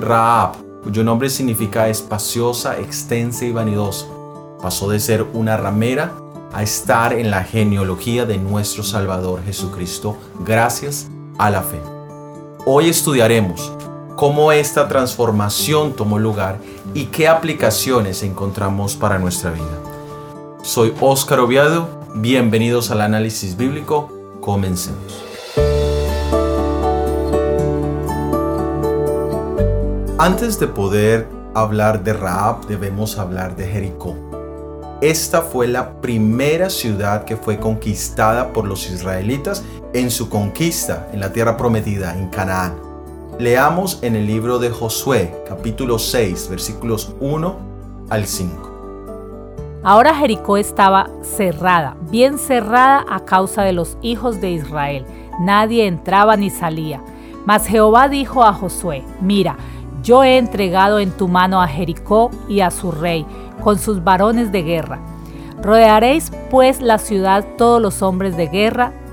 Raab, cuyo nombre significa espaciosa, extensa y vanidosa, pasó de ser una ramera a estar en la genealogía de nuestro Salvador Jesucristo gracias a la fe. Hoy estudiaremos cómo esta transformación tomó lugar y qué aplicaciones encontramos para nuestra vida. Soy Óscar Oviado, bienvenidos al análisis bíblico, comencemos. Antes de poder hablar de Raab, debemos hablar de Jericó. Esta fue la primera ciudad que fue conquistada por los israelitas en su conquista en la tierra prometida, en Canaán. Leamos en el libro de Josué, capítulo 6, versículos 1 al 5. Ahora Jericó estaba cerrada, bien cerrada a causa de los hijos de Israel. Nadie entraba ni salía. Mas Jehová dijo a Josué, mira, yo he entregado en tu mano a Jericó y a su rey, con sus varones de guerra. Rodearéis pues la ciudad todos los hombres de guerra,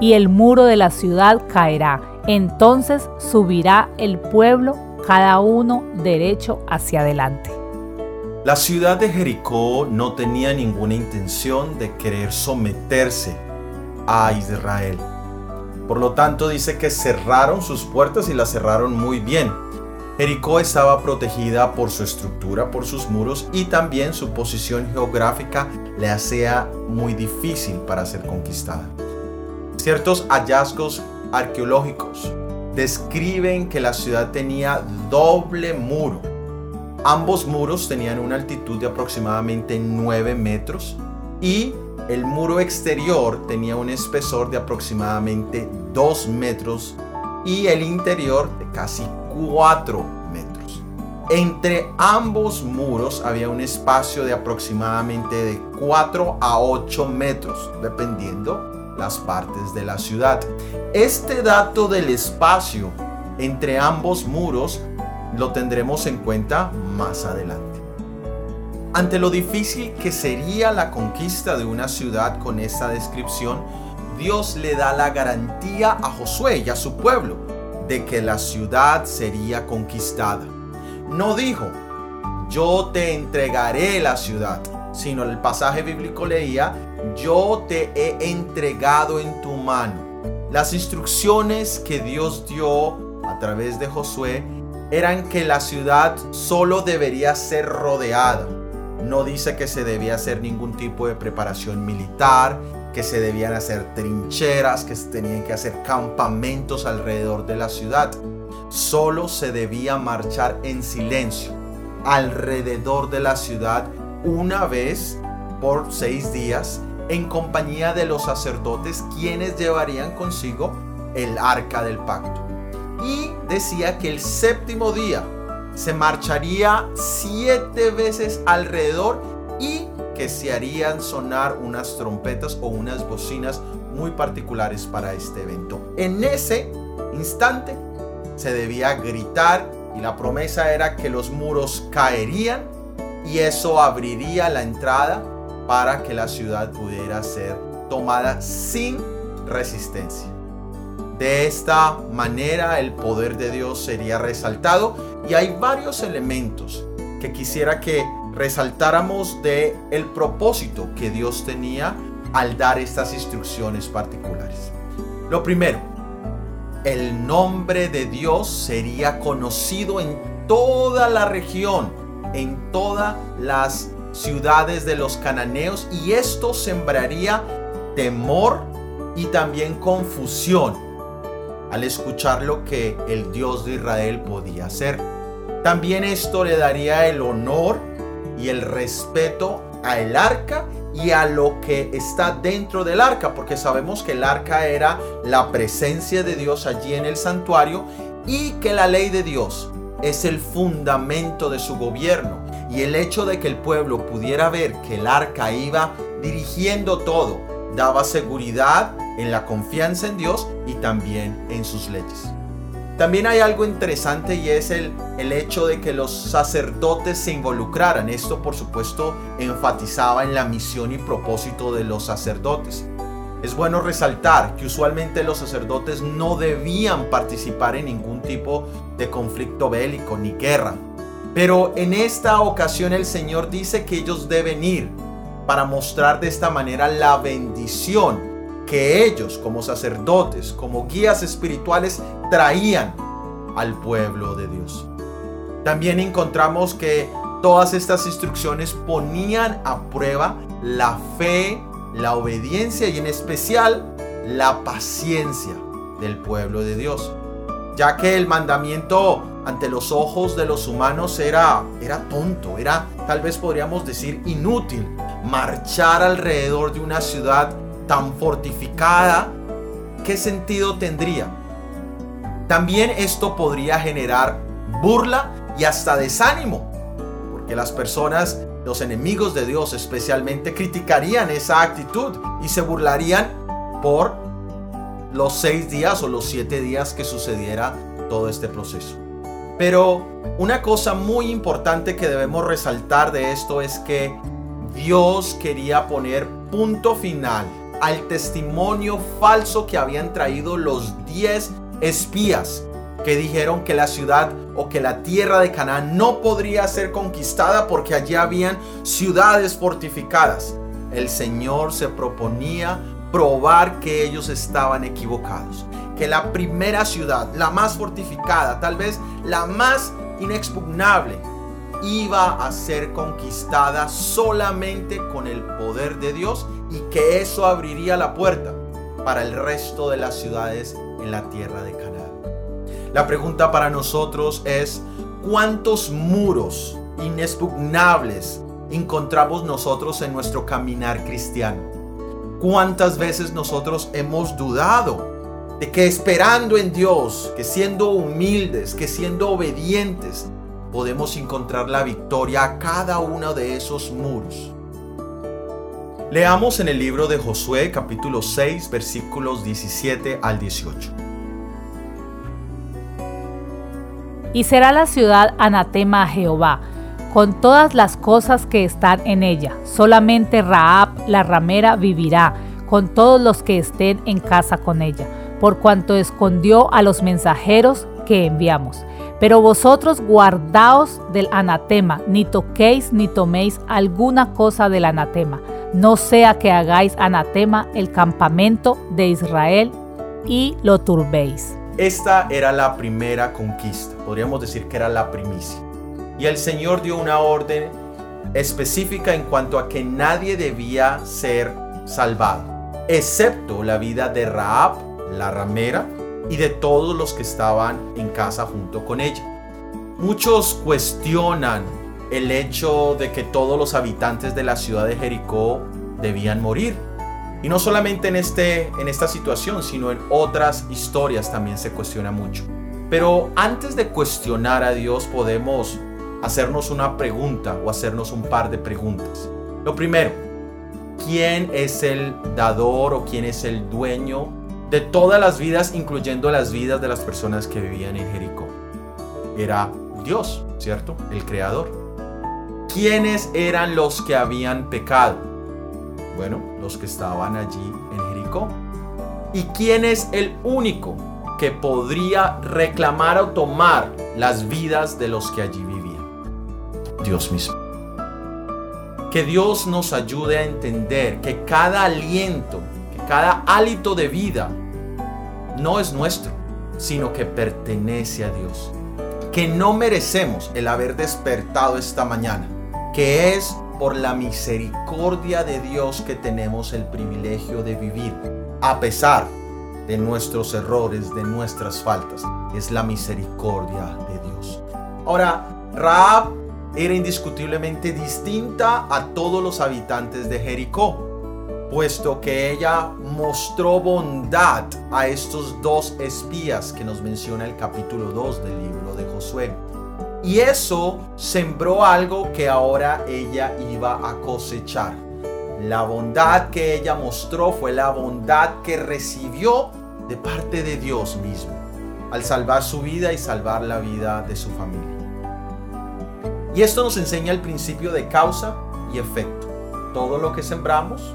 y el muro de la ciudad caerá. Entonces subirá el pueblo, cada uno derecho hacia adelante. La ciudad de Jericó no tenía ninguna intención de querer someterse a Israel por lo tanto dice que cerraron sus puertas y las cerraron muy bien. Jericó estaba protegida por su estructura, por sus muros y también su posición geográfica le hacía muy difícil para ser conquistada. Ciertos hallazgos arqueológicos describen que la ciudad tenía doble muro. Ambos muros tenían una altitud de aproximadamente 9 metros y el muro exterior tenía un espesor de aproximadamente 2 metros y el interior de casi 4 metros. Entre ambos muros había un espacio de aproximadamente de 4 a 8 metros, dependiendo las partes de la ciudad. Este dato del espacio entre ambos muros lo tendremos en cuenta más adelante. Ante lo difícil que sería la conquista de una ciudad con esta descripción, Dios le da la garantía a Josué y a su pueblo de que la ciudad sería conquistada. No dijo, yo te entregaré la ciudad, sino el pasaje bíblico leía, yo te he entregado en tu mano. Las instrucciones que Dios dio a través de Josué eran que la ciudad solo debería ser rodeada no dice que se debía hacer ningún tipo de preparación militar, que se debían hacer trincheras, que se tenían que hacer campamentos alrededor de la ciudad. Solo se debía marchar en silencio alrededor de la ciudad una vez por seis días en compañía de los sacerdotes quienes llevarían consigo el arca del pacto. Y decía que el séptimo día se marcharía siete veces alrededor y que se harían sonar unas trompetas o unas bocinas muy particulares para este evento. En ese instante se debía gritar y la promesa era que los muros caerían y eso abriría la entrada para que la ciudad pudiera ser tomada sin resistencia. De esta manera el poder de Dios sería resaltado y hay varios elementos que quisiera que resaltáramos de el propósito que Dios tenía al dar estas instrucciones particulares. Lo primero, el nombre de Dios sería conocido en toda la región, en todas las ciudades de los cananeos y esto sembraría temor y también confusión al escuchar lo que el Dios de Israel podía hacer. También esto le daría el honor y el respeto al arca y a lo que está dentro del arca, porque sabemos que el arca era la presencia de Dios allí en el santuario y que la ley de Dios es el fundamento de su gobierno. Y el hecho de que el pueblo pudiera ver que el arca iba dirigiendo todo, daba seguridad en la confianza en Dios y también en sus leyes. También hay algo interesante y es el, el hecho de que los sacerdotes se involucraran. Esto por supuesto enfatizaba en la misión y propósito de los sacerdotes. Es bueno resaltar que usualmente los sacerdotes no debían participar en ningún tipo de conflicto bélico ni guerra. Pero en esta ocasión el Señor dice que ellos deben ir para mostrar de esta manera la bendición que ellos como sacerdotes, como guías espirituales, traían al pueblo de Dios. También encontramos que todas estas instrucciones ponían a prueba la fe, la obediencia y en especial la paciencia del pueblo de Dios, ya que el mandamiento ante los ojos de los humanos era, era tonto, era tal vez podríamos decir inútil marchar alrededor de una ciudad tan fortificada, ¿qué sentido tendría? También esto podría generar burla y hasta desánimo, porque las personas, los enemigos de Dios especialmente, criticarían esa actitud y se burlarían por los seis días o los siete días que sucediera todo este proceso. Pero una cosa muy importante que debemos resaltar de esto es que Dios quería poner punto final al testimonio falso que habían traído los diez espías que dijeron que la ciudad o que la tierra de Canaán no podría ser conquistada porque allí habían ciudades fortificadas. El Señor se proponía probar que ellos estaban equivocados, que la primera ciudad, la más fortificada, tal vez la más inexpugnable, iba a ser conquistada solamente con el poder de Dios y que eso abriría la puerta para el resto de las ciudades en la tierra de Canaán. La pregunta para nosotros es, ¿cuántos muros inexpugnables encontramos nosotros en nuestro caminar cristiano? ¿Cuántas veces nosotros hemos dudado de que esperando en Dios, que siendo humildes, que siendo obedientes, podemos encontrar la victoria a cada uno de esos muros. Leamos en el libro de Josué capítulo 6 versículos 17 al 18. Y será la ciudad anatema a Jehová, con todas las cosas que están en ella. Solamente Raab la ramera vivirá, con todos los que estén en casa con ella, por cuanto escondió a los mensajeros que enviamos. Pero vosotros guardaos del anatema, ni toquéis ni toméis alguna cosa del anatema, no sea que hagáis anatema el campamento de Israel y lo turbéis. Esta era la primera conquista, podríamos decir que era la primicia. Y el Señor dio una orden específica en cuanto a que nadie debía ser salvado, excepto la vida de Raab, la ramera, y de todos los que estaban en casa junto con ella. Muchos cuestionan el hecho de que todos los habitantes de la ciudad de Jericó debían morir. Y no solamente en, este, en esta situación, sino en otras historias también se cuestiona mucho. Pero antes de cuestionar a Dios podemos hacernos una pregunta o hacernos un par de preguntas. Lo primero, ¿quién es el dador o quién es el dueño de todas las vidas, incluyendo las vidas de las personas que vivían en Jericó. Era Dios, ¿cierto? El creador. ¿Quiénes eran los que habían pecado? Bueno, los que estaban allí en Jericó. ¿Y quién es el único que podría reclamar o tomar las vidas de los que allí vivían? Dios mismo. Que Dios nos ayude a entender que cada aliento cada hálito de vida no es nuestro, sino que pertenece a Dios. Que no merecemos el haber despertado esta mañana, que es por la misericordia de Dios que tenemos el privilegio de vivir, a pesar de nuestros errores, de nuestras faltas. Es la misericordia de Dios. Ahora, Raab era indiscutiblemente distinta a todos los habitantes de Jericó puesto que ella mostró bondad a estos dos espías que nos menciona el capítulo 2 del libro de Josué. Y eso sembró algo que ahora ella iba a cosechar. La bondad que ella mostró fue la bondad que recibió de parte de Dios mismo, al salvar su vida y salvar la vida de su familia. Y esto nos enseña el principio de causa y efecto. Todo lo que sembramos,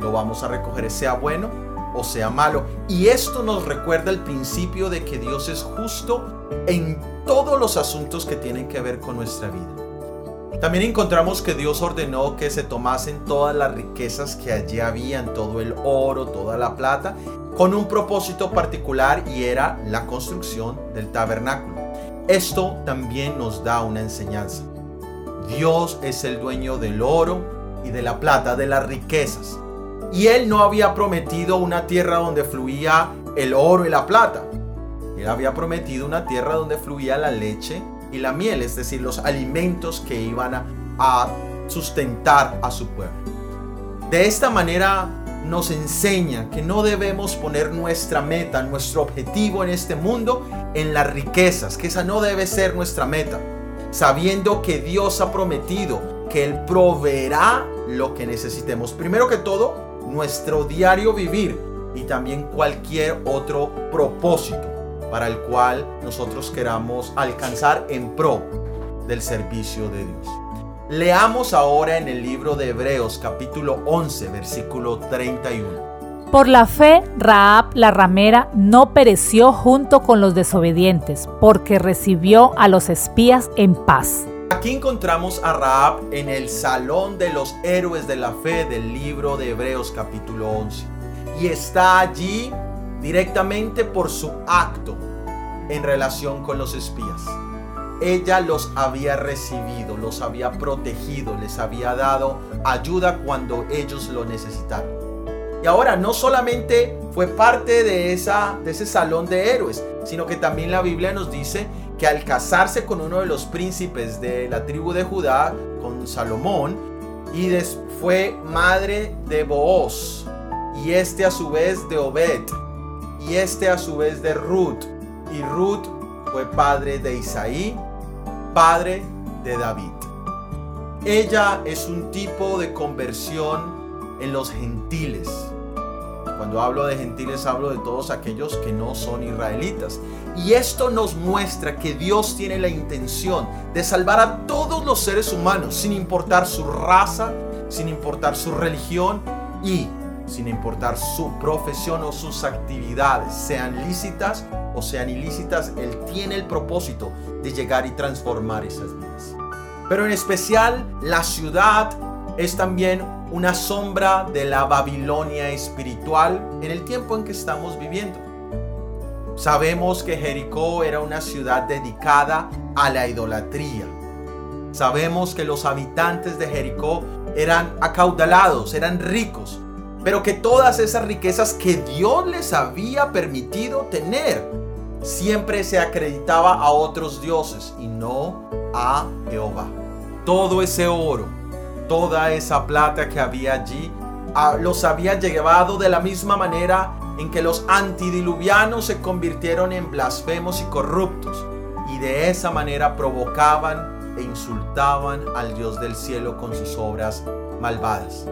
lo vamos a recoger, sea bueno o sea malo. Y esto nos recuerda el principio de que Dios es justo en todos los asuntos que tienen que ver con nuestra vida. También encontramos que Dios ordenó que se tomasen todas las riquezas que allí habían, todo el oro, toda la plata, con un propósito particular y era la construcción del tabernáculo. Esto también nos da una enseñanza. Dios es el dueño del oro y de la plata, de las riquezas. Y él no había prometido una tierra donde fluía el oro y la plata. Él había prometido una tierra donde fluía la leche y la miel, es decir, los alimentos que iban a, sustentar a su pueblo. De esta manera nos enseña que no debemos poner nuestra meta, nuestro objetivo en este mundo en las riquezas, que esa no debe ser nuestra meta, sabiendo que Dios ha prometido que Él proveerá lo que necesitemos. Primero que todo, nuestro diario vivir y también cualquier otro propósito para el cual nosotros queramos alcanzar en pro del servicio de Dios. Leamos ahora en el libro de Hebreos capítulo 11 versículo 31. Por la fe, Raab la ramera no pereció junto con los desobedientes, porque recibió a los espías en paz. Aquí encontramos a Raab en el salón de los héroes de la fe del libro de Hebreos capítulo 11. Y está allí directamente por su acto en relación con los espías. Ella los había recibido, los había protegido, les había dado ayuda cuando ellos lo necesitaron. Y ahora no solamente fue parte de, esa, de ese salón de héroes, sino que también la Biblia nos dice que al casarse con uno de los príncipes de la tribu de Judá, con Salomón, y fue madre de Booz, y este a su vez de Obed, y este a su vez de Ruth, y Ruth fue padre de Isaí, padre de David. Ella es un tipo de conversión en los gentiles cuando hablo de gentiles hablo de todos aquellos que no son israelitas. Y esto nos muestra que Dios tiene la intención de salvar a todos los seres humanos, sin importar su raza, sin importar su religión y sin importar su profesión o sus actividades, sean lícitas o sean ilícitas, Él tiene el propósito de llegar y transformar esas vidas. Pero en especial la ciudad es también una sombra de la Babilonia espiritual en el tiempo en que estamos viviendo. Sabemos que Jericó era una ciudad dedicada a la idolatría. Sabemos que los habitantes de Jericó eran acaudalados, eran ricos, pero que todas esas riquezas que Dios les había permitido tener siempre se acreditaba a otros dioses y no a Jehová. Todo ese oro, toda esa plata que había allí, los había llevado de la misma manera en que los antidiluvianos se convirtieron en blasfemos y corruptos, y de esa manera provocaban e insultaban al Dios del cielo con sus obras malvadas.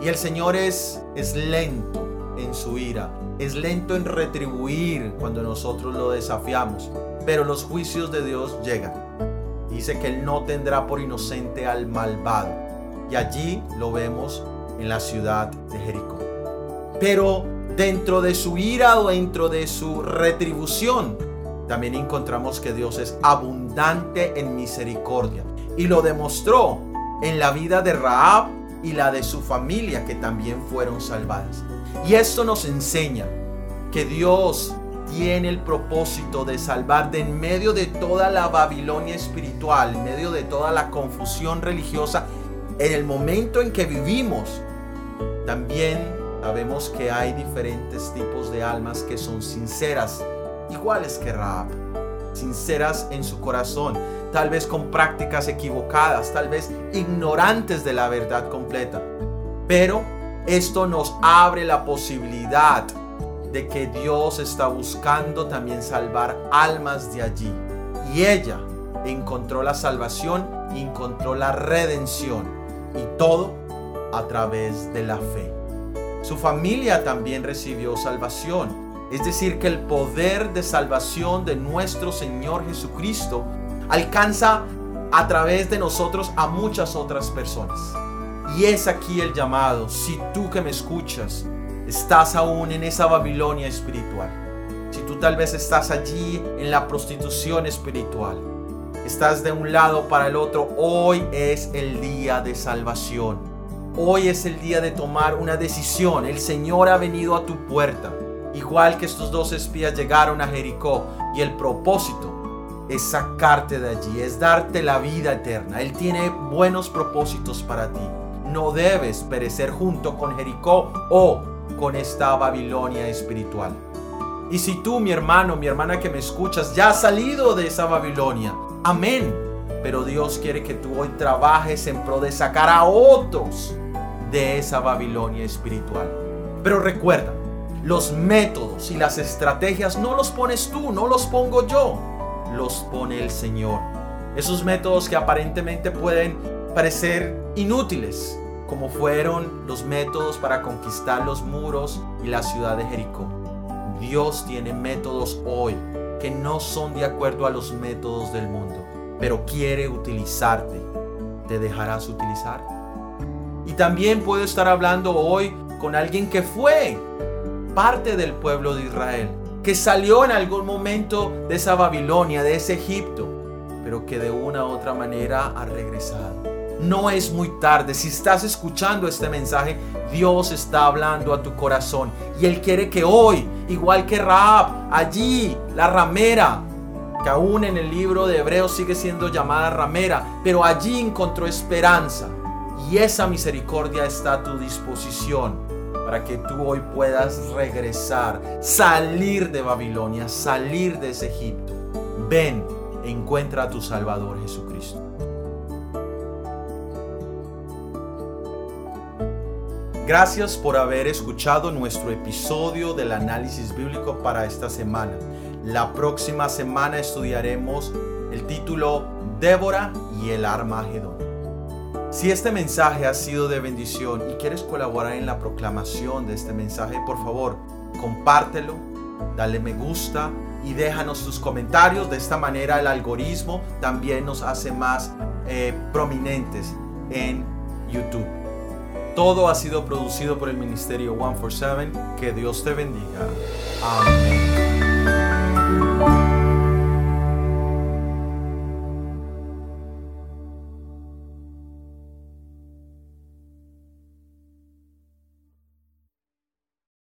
Y el Señor es, es lento en su ira, es lento en retribuir cuando nosotros lo desafiamos, pero los juicios de Dios llegan. Dice que Él no tendrá por inocente al malvado. Y allí lo vemos en la ciudad de Jericó. Pero dentro de su ira o dentro de su retribución, también encontramos que Dios es abundante en misericordia. Y lo demostró en la vida de Raab y la de su familia que también fueron salvadas. Y esto nos enseña que Dios tiene el propósito de salvar de en medio de toda la Babilonia espiritual, en medio de toda la confusión religiosa, en el momento en que vivimos, también sabemos que hay diferentes tipos de almas que son sinceras, iguales que Raab. sinceras en su corazón, tal vez con prácticas equivocadas, tal vez ignorantes de la verdad completa. Pero esto nos abre la posibilidad de que Dios está buscando también salvar almas de allí. Y ella encontró la salvación, encontró la redención. Y todo a través de la fe. Su familia también recibió salvación. Es decir, que el poder de salvación de nuestro Señor Jesucristo alcanza a través de nosotros a muchas otras personas. Y es aquí el llamado, si tú que me escuchas estás aún en esa Babilonia espiritual, si tú tal vez estás allí en la prostitución espiritual, estás de un lado para el otro, hoy es el día de salvación. Hoy es el día de tomar una decisión. El Señor ha venido a tu puerta. Igual que estos dos espías llegaron a Jericó y el propósito es sacarte de allí, es darte la vida eterna. Él tiene buenos propósitos para ti. No debes perecer junto con Jericó o con esta Babilonia espiritual. Y si tú, mi hermano, mi hermana que me escuchas, ya has salido de esa Babilonia, amén. Pero Dios quiere que tú hoy trabajes en pro de sacar a otros de esa Babilonia espiritual. Pero recuerda, los métodos y las estrategias no los pones tú, no los pongo yo, los pone el Señor. Esos métodos que aparentemente pueden parecer inútiles, como fueron los métodos para conquistar los muros y la ciudad de Jericó. Dios tiene métodos hoy que no son de acuerdo a los métodos del mundo, pero quiere utilizarte. ¿Te dejarás utilizar? Y también puedo estar hablando hoy con alguien que fue parte del pueblo de Israel, que salió en algún momento de esa Babilonia, de ese Egipto, pero que de una u otra manera ha regresado. No es muy tarde. Si estás escuchando este mensaje, Dios está hablando a tu corazón. Y Él quiere que hoy, igual que Raab, allí, la ramera, que aún en el libro de Hebreos sigue siendo llamada ramera, pero allí encontró esperanza. Y esa misericordia está a tu disposición para que tú hoy puedas regresar, salir de Babilonia, salir de ese Egipto. Ven, encuentra a tu Salvador Jesucristo. Gracias por haber escuchado nuestro episodio del análisis bíblico para esta semana. La próxima semana estudiaremos el título Débora y el Armagedón. Si este mensaje ha sido de bendición y quieres colaborar en la proclamación de este mensaje, por favor, compártelo, dale me gusta y déjanos tus comentarios. De esta manera el algoritmo también nos hace más eh, prominentes en YouTube. Todo ha sido producido por el Ministerio 147. Que Dios te bendiga. Amén.